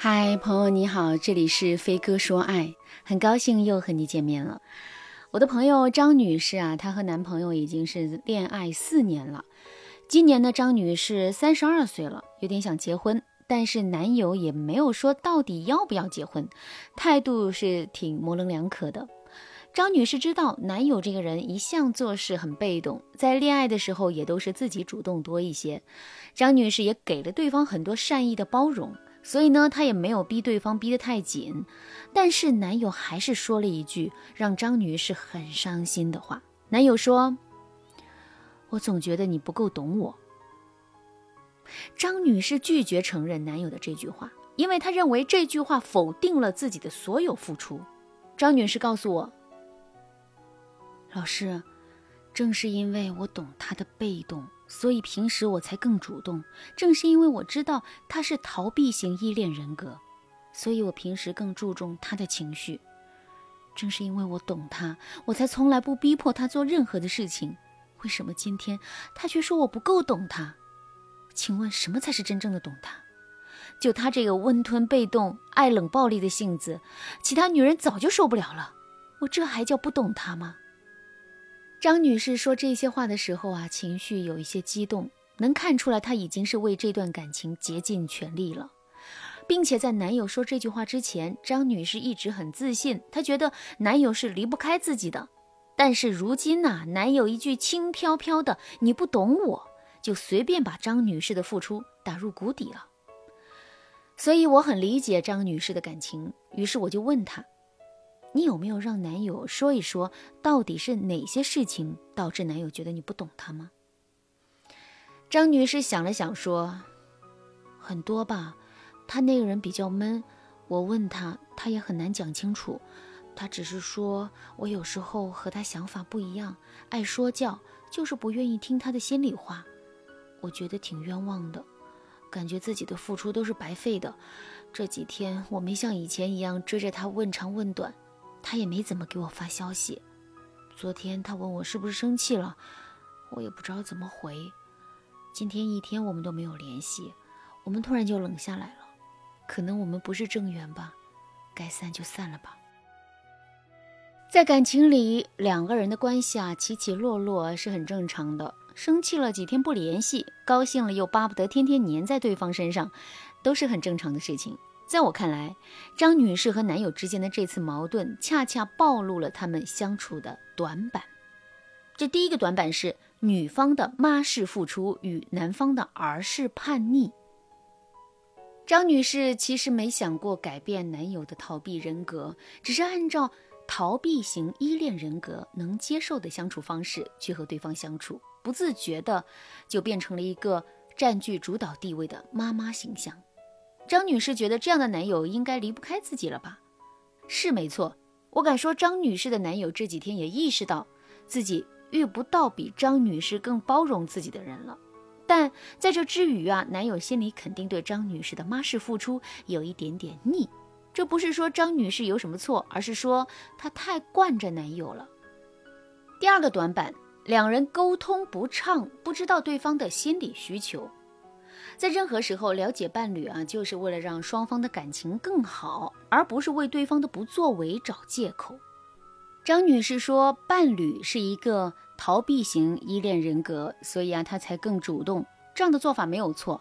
嗨，朋友你好，这里是飞哥说爱，很高兴又和你见面了。我的朋友张女士啊，她和男朋友已经是恋爱四年了。今年呢，张女士三十二岁了，有点想结婚，但是男友也没有说到底要不要结婚，态度是挺模棱两可的。张女士知道男友这个人一向做事很被动，在恋爱的时候也都是自己主动多一些。张女士也给了对方很多善意的包容。所以呢，她也没有逼对方逼得太紧，但是男友还是说了一句让张女士很伤心的话。男友说：“我总觉得你不够懂我。”张女士拒绝承认男友的这句话，因为她认为这句话否定了自己的所有付出。张女士告诉我：“老师，正是因为我懂他的被动。”所以平时我才更主动，正是因为我知道他是逃避型依恋人格，所以我平时更注重他的情绪。正是因为我懂他，我才从来不逼迫他做任何的事情。为什么今天他却说我不够懂他？请问什么才是真正的懂他？就他这个温吞被动、爱冷暴力的性子，其他女人早就受不了了。我这还叫不懂他吗？张女士说这些话的时候啊，情绪有一些激动，能看出来她已经是为这段感情竭尽全力了，并且在男友说这句话之前，张女士一直很自信，她觉得男友是离不开自己的。但是如今呢，男友一句轻飘飘的“你不懂我”，就随便把张女士的付出打入谷底了。所以我很理解张女士的感情，于是我就问她。你有没有让男友说一说，到底是哪些事情导致男友觉得你不懂他吗？张女士想了想说：“很多吧，他那个人比较闷，我问他，他也很难讲清楚。他只是说我有时候和他想法不一样，爱说教，就是不愿意听他的心里话。我觉得挺冤枉的，感觉自己的付出都是白费的。这几天我没像以前一样追着他问长问短。”他也没怎么给我发消息。昨天他问我是不是生气了，我也不知道怎么回。今天一天我们都没有联系，我们突然就冷下来了。可能我们不是正缘吧，该散就散了吧。在感情里，两个人的关系啊起起落落是很正常的。生气了几天不联系，高兴了又巴不得天天黏在对方身上，都是很正常的事情。在我看来，张女士和男友之间的这次矛盾，恰恰暴露了他们相处的短板。这第一个短板是女方的妈式付出与男方的儿式叛逆。张女士其实没想过改变男友的逃避人格，只是按照逃避型依恋人格能接受的相处方式去和对方相处，不自觉的就变成了一个占据主导地位的妈妈形象。张女士觉得这样的男友应该离不开自己了吧？是没错，我敢说张女士的男友这几天也意识到自己遇不到比张女士更包容自己的人了。但在这之余啊，男友心里肯定对张女士的妈式付出有一点点腻。这不是说张女士有什么错，而是说她太惯着男友了。第二个短板，两人沟通不畅，不知道对方的心理需求。在任何时候了解伴侣啊，就是为了让双方的感情更好，而不是为对方的不作为找借口。张女士说，伴侣是一个逃避型依恋人格，所以啊，她才更主动。这样的做法没有错，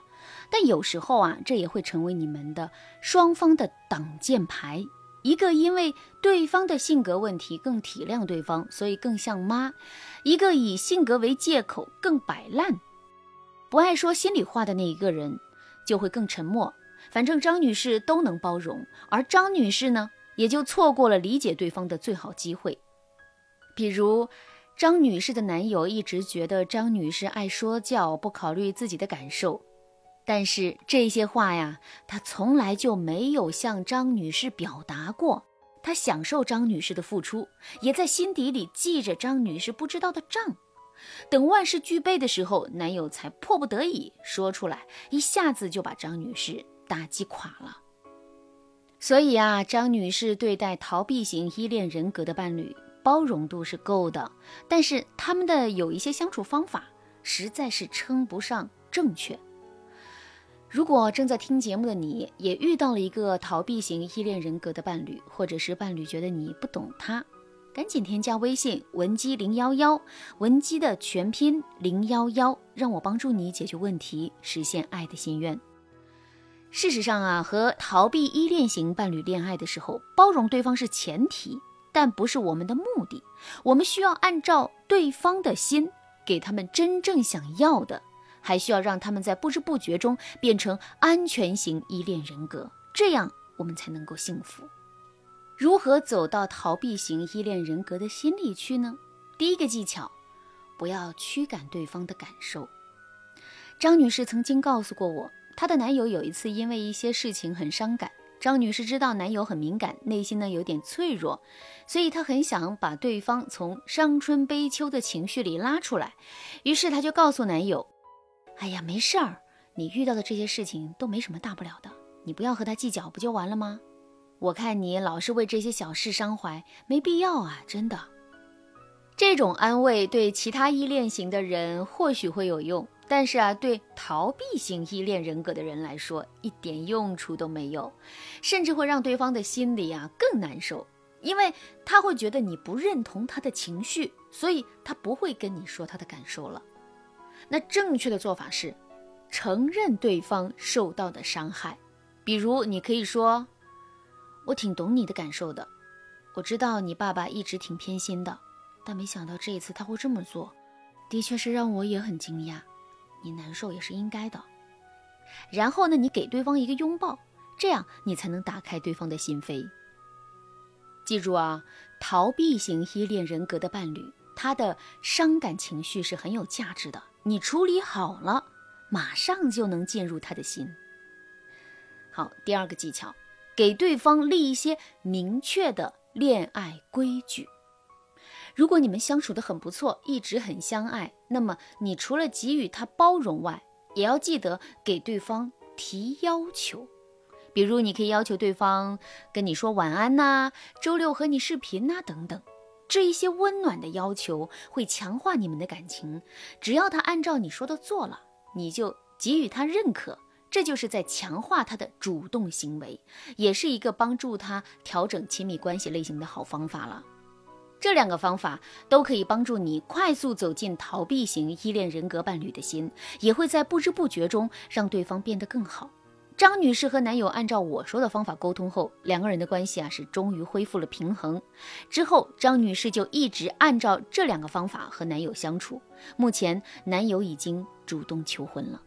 但有时候啊，这也会成为你们的双方的挡箭牌。一个因为对方的性格问题更体谅对方，所以更像妈；一个以性格为借口更摆烂。不爱说心里话的那一个人，就会更沉默。反正张女士都能包容，而张女士呢，也就错过了理解对方的最好机会。比如，张女士的男友一直觉得张女士爱说教，不考虑自己的感受。但是这些话呀，他从来就没有向张女士表达过。他享受张女士的付出，也在心底里记着张女士不知道的账。等万事俱备的时候，男友才迫不得已说出来，一下子就把张女士打击垮了。所以啊，张女士对待逃避型依恋人格的伴侣包容度是够的，但是他们的有一些相处方法实在是称不上正确。如果正在听节目的你也遇到了一个逃避型依恋人格的伴侣，或者是伴侣觉得你不懂他，赶紧添加微信文姬零幺幺，文姬的全拼零幺幺，让我帮助你解决问题，实现爱的心愿。事实上啊，和逃避依恋型伴侣恋爱的时候，包容对方是前提，但不是我们的目的。我们需要按照对方的心，给他们真正想要的。还需要让他们在不知不觉中变成安全型依恋人格，这样我们才能够幸福。如何走到逃避型依恋人格的心里去呢？第一个技巧，不要驱赶对方的感受。张女士曾经告诉过我，她的男友有一次因为一些事情很伤感。张女士知道男友很敏感，内心呢有点脆弱，所以她很想把对方从伤春悲秋的情绪里拉出来，于是她就告诉男友。哎呀，没事儿，你遇到的这些事情都没什么大不了的，你不要和他计较，不就完了吗？我看你老是为这些小事伤怀，没必要啊，真的。这种安慰对其他依恋型的人或许会有用，但是啊，对逃避型依恋人格的人来说一点用处都没有，甚至会让对方的心里啊更难受，因为他会觉得你不认同他的情绪，所以他不会跟你说他的感受了。那正确的做法是，承认对方受到的伤害。比如，你可以说：“我挺懂你的感受的，我知道你爸爸一直挺偏心的，但没想到这一次他会这么做，的确是让我也很惊讶。你难受也是应该的。”然后呢，你给对方一个拥抱，这样你才能打开对方的心扉。记住啊，逃避型依恋人格的伴侣，他的伤感情绪是很有价值的。你处理好了，马上就能进入他的心。好，第二个技巧，给对方立一些明确的恋爱规矩。如果你们相处的很不错，一直很相爱，那么你除了给予他包容外，也要记得给对方提要求。比如，你可以要求对方跟你说晚安呐，周六和你视频呐，等等。这一些温暖的要求会强化你们的感情，只要他按照你说的做了，你就给予他认可，这就是在强化他的主动行为，也是一个帮助他调整亲密关系类型的好方法了。这两个方法都可以帮助你快速走进逃避型依恋人格伴侣的心，也会在不知不觉中让对方变得更好。张女士和男友按照我说的方法沟通后，两个人的关系啊是终于恢复了平衡。之后，张女士就一直按照这两个方法和男友相处。目前，男友已经主动求婚了。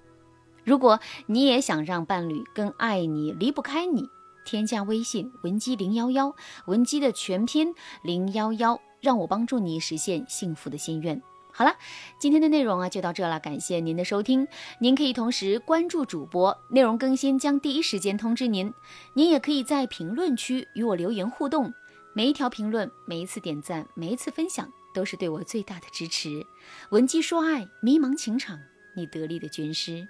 如果你也想让伴侣更爱你、离不开你，添加微信文姬零幺幺，文姬的全拼零幺幺，让我帮助你实现幸福的心愿。好了，今天的内容啊就到这了，感谢您的收听。您可以同时关注主播，内容更新将第一时间通知您。您也可以在评论区与我留言互动，每一条评论、每一次点赞、每一次分享，都是对我最大的支持。文姬说爱，迷茫情场，你得力的军师。